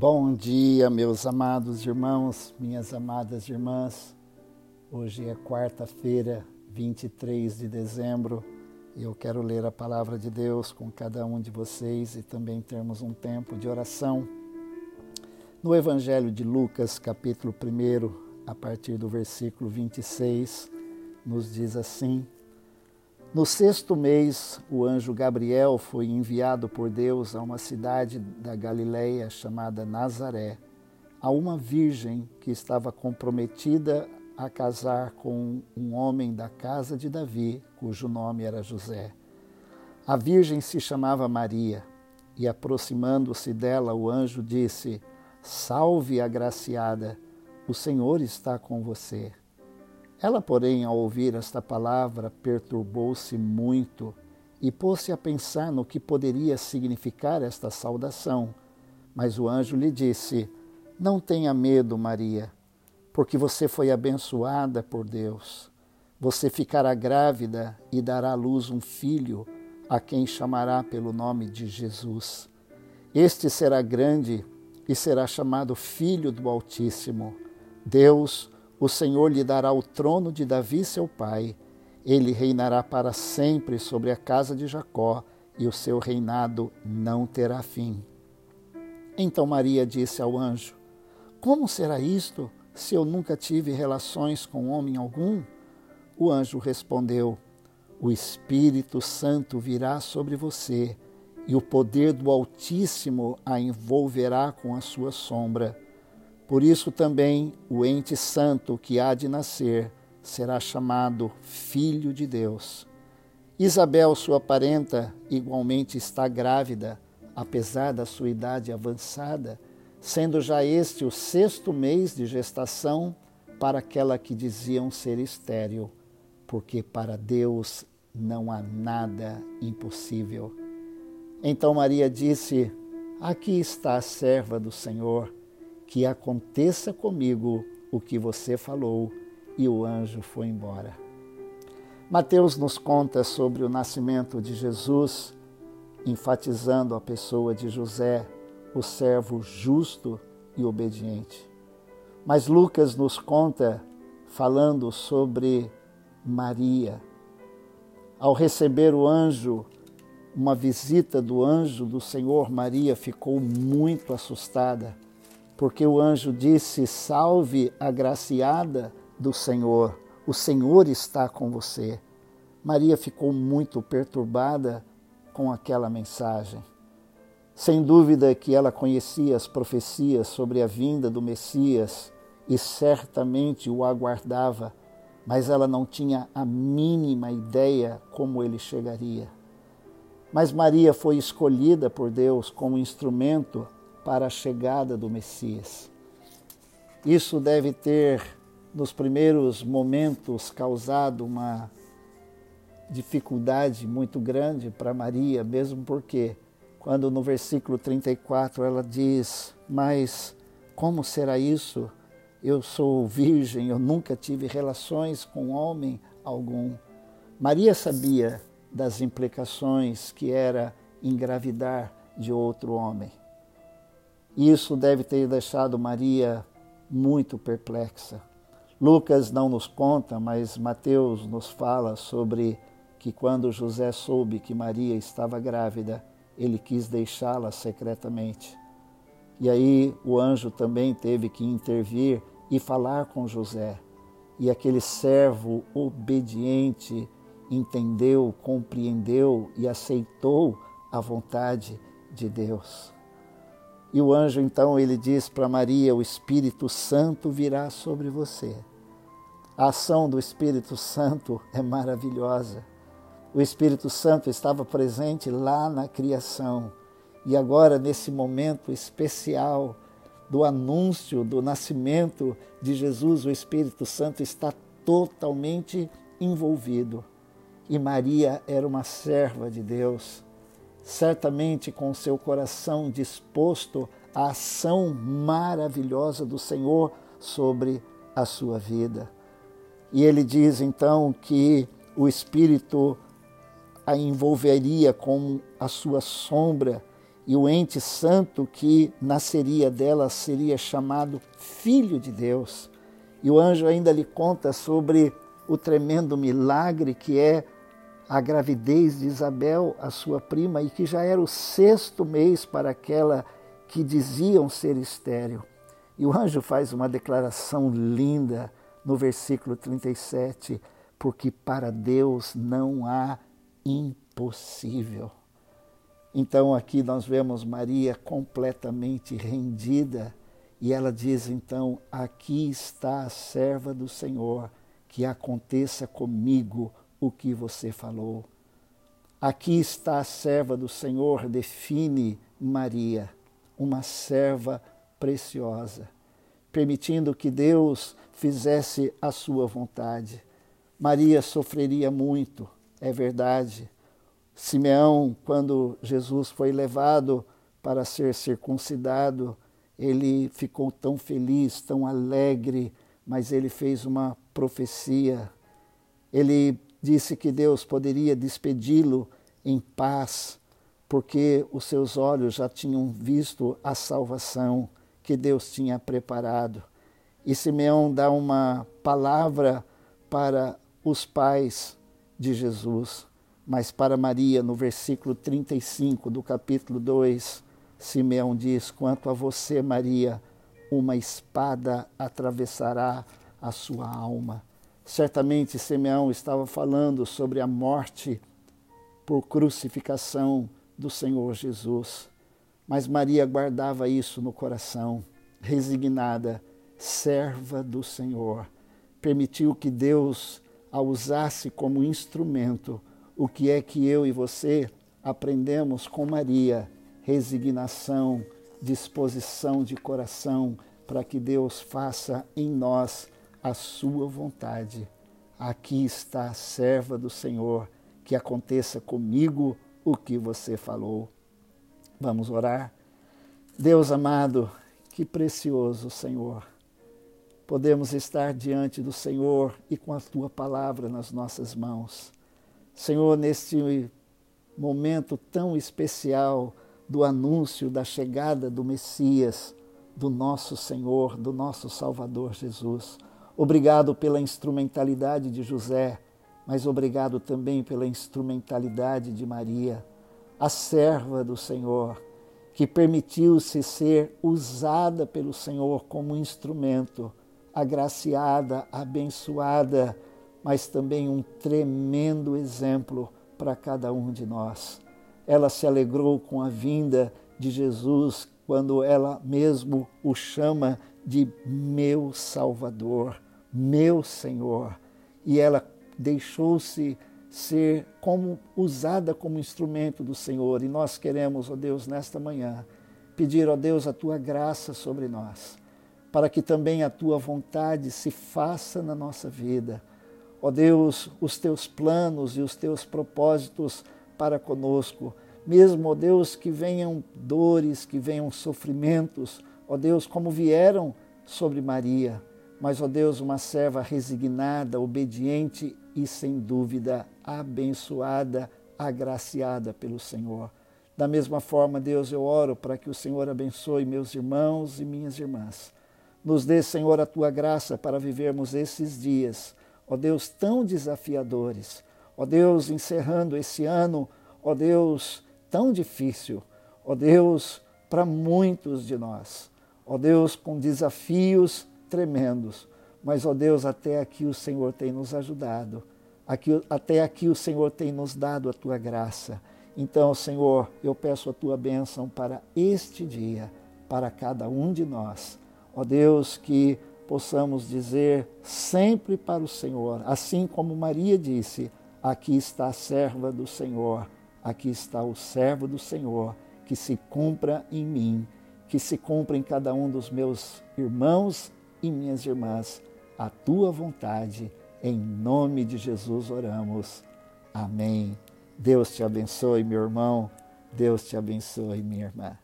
Bom dia, meus amados irmãos, minhas amadas irmãs. Hoje é quarta-feira, 23 de dezembro, e eu quero ler a palavra de Deus com cada um de vocês e também termos um tempo de oração. No Evangelho de Lucas, capítulo 1, a partir do versículo 26, nos diz assim: no sexto mês, o anjo Gabriel foi enviado por Deus a uma cidade da Galileia chamada Nazaré, a uma virgem que estava comprometida a casar com um homem da casa de Davi, cujo nome era José. A virgem se chamava Maria, e aproximando-se dela, o anjo disse: Salve, agraciada, o Senhor está com você. Ela, porém, ao ouvir esta palavra, perturbou-se muito e pôs-se a pensar no que poderia significar esta saudação. Mas o anjo lhe disse: Não tenha medo, Maria, porque você foi abençoada por Deus. Você ficará grávida e dará à luz um filho, a quem chamará pelo nome de Jesus. Este será grande e será chamado Filho do Altíssimo. Deus, o Senhor lhe dará o trono de Davi, seu pai. Ele reinará para sempre sobre a casa de Jacó, e o seu reinado não terá fim. Então Maria disse ao anjo: Como será isto, se eu nunca tive relações com homem algum? O anjo respondeu: O Espírito Santo virá sobre você, e o poder do Altíssimo a envolverá com a sua sombra. Por isso também o ente santo que há de nascer será chamado Filho de Deus. Isabel, sua parenta, igualmente está grávida, apesar da sua idade avançada, sendo já este o sexto mês de gestação para aquela que diziam ser estéril, porque para Deus não há nada impossível. Então Maria disse: Aqui está a serva do Senhor que aconteça comigo o que você falou. E o anjo foi embora. Mateus nos conta sobre o nascimento de Jesus, enfatizando a pessoa de José, o servo justo e obediente. Mas Lucas nos conta falando sobre Maria. Ao receber o anjo, uma visita do anjo do Senhor, Maria ficou muito assustada porque o anjo disse: Salve, agraciada do Senhor, o Senhor está com você. Maria ficou muito perturbada com aquela mensagem. Sem dúvida que ela conhecia as profecias sobre a vinda do Messias e certamente o aguardava, mas ela não tinha a mínima ideia como ele chegaria. Mas Maria foi escolhida por Deus como instrumento para a chegada do Messias. Isso deve ter, nos primeiros momentos, causado uma dificuldade muito grande para Maria, mesmo porque, quando no versículo 34 ela diz: Mas como será isso? Eu sou virgem, eu nunca tive relações com homem algum. Maria sabia das implicações que era engravidar de outro homem. Isso deve ter deixado Maria muito perplexa. Lucas não nos conta, mas Mateus nos fala sobre que quando José soube que Maria estava grávida, ele quis deixá-la secretamente. E aí o anjo também teve que intervir e falar com José. E aquele servo obediente entendeu, compreendeu e aceitou a vontade de Deus. E o anjo então ele diz para Maria: O Espírito Santo virá sobre você. A ação do Espírito Santo é maravilhosa. O Espírito Santo estava presente lá na criação e agora, nesse momento especial do anúncio do nascimento de Jesus, o Espírito Santo está totalmente envolvido. E Maria era uma serva de Deus certamente com seu coração disposto à ação maravilhosa do Senhor sobre a sua vida. E ele diz então que o Espírito a envolveria com a sua sombra e o ente santo que nasceria dela seria chamado Filho de Deus. E o anjo ainda lhe conta sobre o tremendo milagre que é a gravidez de Isabel, a sua prima, e que já era o sexto mês para aquela que diziam ser estéril. E o anjo faz uma declaração linda no versículo 37, porque para Deus não há impossível. Então aqui nós vemos Maria completamente rendida e ela diz então: Aqui está a serva do Senhor, que aconteça comigo o que você falou. Aqui está a serva do Senhor, define Maria, uma serva preciosa, permitindo que Deus fizesse a sua vontade. Maria sofreria muito, é verdade. Simeão, quando Jesus foi levado para ser circuncidado, ele ficou tão feliz, tão alegre, mas ele fez uma profecia. Ele disse que Deus poderia despedi-lo em paz, porque os seus olhos já tinham visto a salvação que Deus tinha preparado. E Simeão dá uma palavra para os pais de Jesus. Mas para Maria, no versículo 35 do capítulo 2, Simeão diz: Quanto a você, Maria, uma espada atravessará a sua alma. Certamente Simeão estava falando sobre a morte por crucificação do Senhor Jesus. Mas Maria guardava isso no coração, resignada, serva do Senhor. Permitiu que Deus a usasse como instrumento. O que é que eu e você aprendemos com Maria? Resignação, disposição de coração para que Deus faça em nós a sua vontade. Aqui está a serva do Senhor, que aconteça comigo o que você falou. Vamos orar? Deus amado, que precioso, Senhor. Podemos estar diante do Senhor e com a tua palavra nas nossas mãos. Senhor, neste momento tão especial do anúncio da chegada do Messias, do nosso Senhor, do nosso Salvador Jesus. Obrigado pela instrumentalidade de José, mas obrigado também pela instrumentalidade de Maria, a serva do Senhor, que permitiu-se ser usada pelo Senhor como instrumento, agraciada, abençoada, mas também um tremendo exemplo para cada um de nós. Ela se alegrou com a vinda de Jesus quando ela mesmo o chama de meu Salvador meu Senhor. E ela deixou-se ser como usada como instrumento do Senhor. E nós queremos, ó Deus, nesta manhã, pedir, ó Deus, a tua graça sobre nós, para que também a tua vontade se faça na nossa vida. Ó Deus, os teus planos e os teus propósitos para conosco, mesmo, ó Deus, que venham dores, que venham sofrimentos, ó Deus, como vieram sobre Maria mas, ó Deus, uma serva resignada, obediente e, sem dúvida, abençoada, agraciada pelo Senhor. Da mesma forma, Deus, eu oro para que o Senhor abençoe meus irmãos e minhas irmãs. Nos dê, Senhor, a tua graça para vivermos esses dias, ó Deus, tão desafiadores. Ó Deus, encerrando esse ano, ó Deus, tão difícil. Ó Deus, para muitos de nós. Ó Deus, com desafios tremendos. Mas, ó Deus, até aqui o Senhor tem nos ajudado. Aqui, até aqui o Senhor tem nos dado a tua graça. Então, Senhor, eu peço a tua bênção para este dia, para cada um de nós. Ó Deus, que possamos dizer sempre para o Senhor, assim como Maria disse: Aqui está a serva do Senhor, aqui está o servo do Senhor, que se cumpra em mim, que se cumpra em cada um dos meus irmãos e minhas irmãs, a tua vontade. Em nome de Jesus oramos. Amém. Deus te abençoe, meu irmão. Deus te abençoe, minha irmã.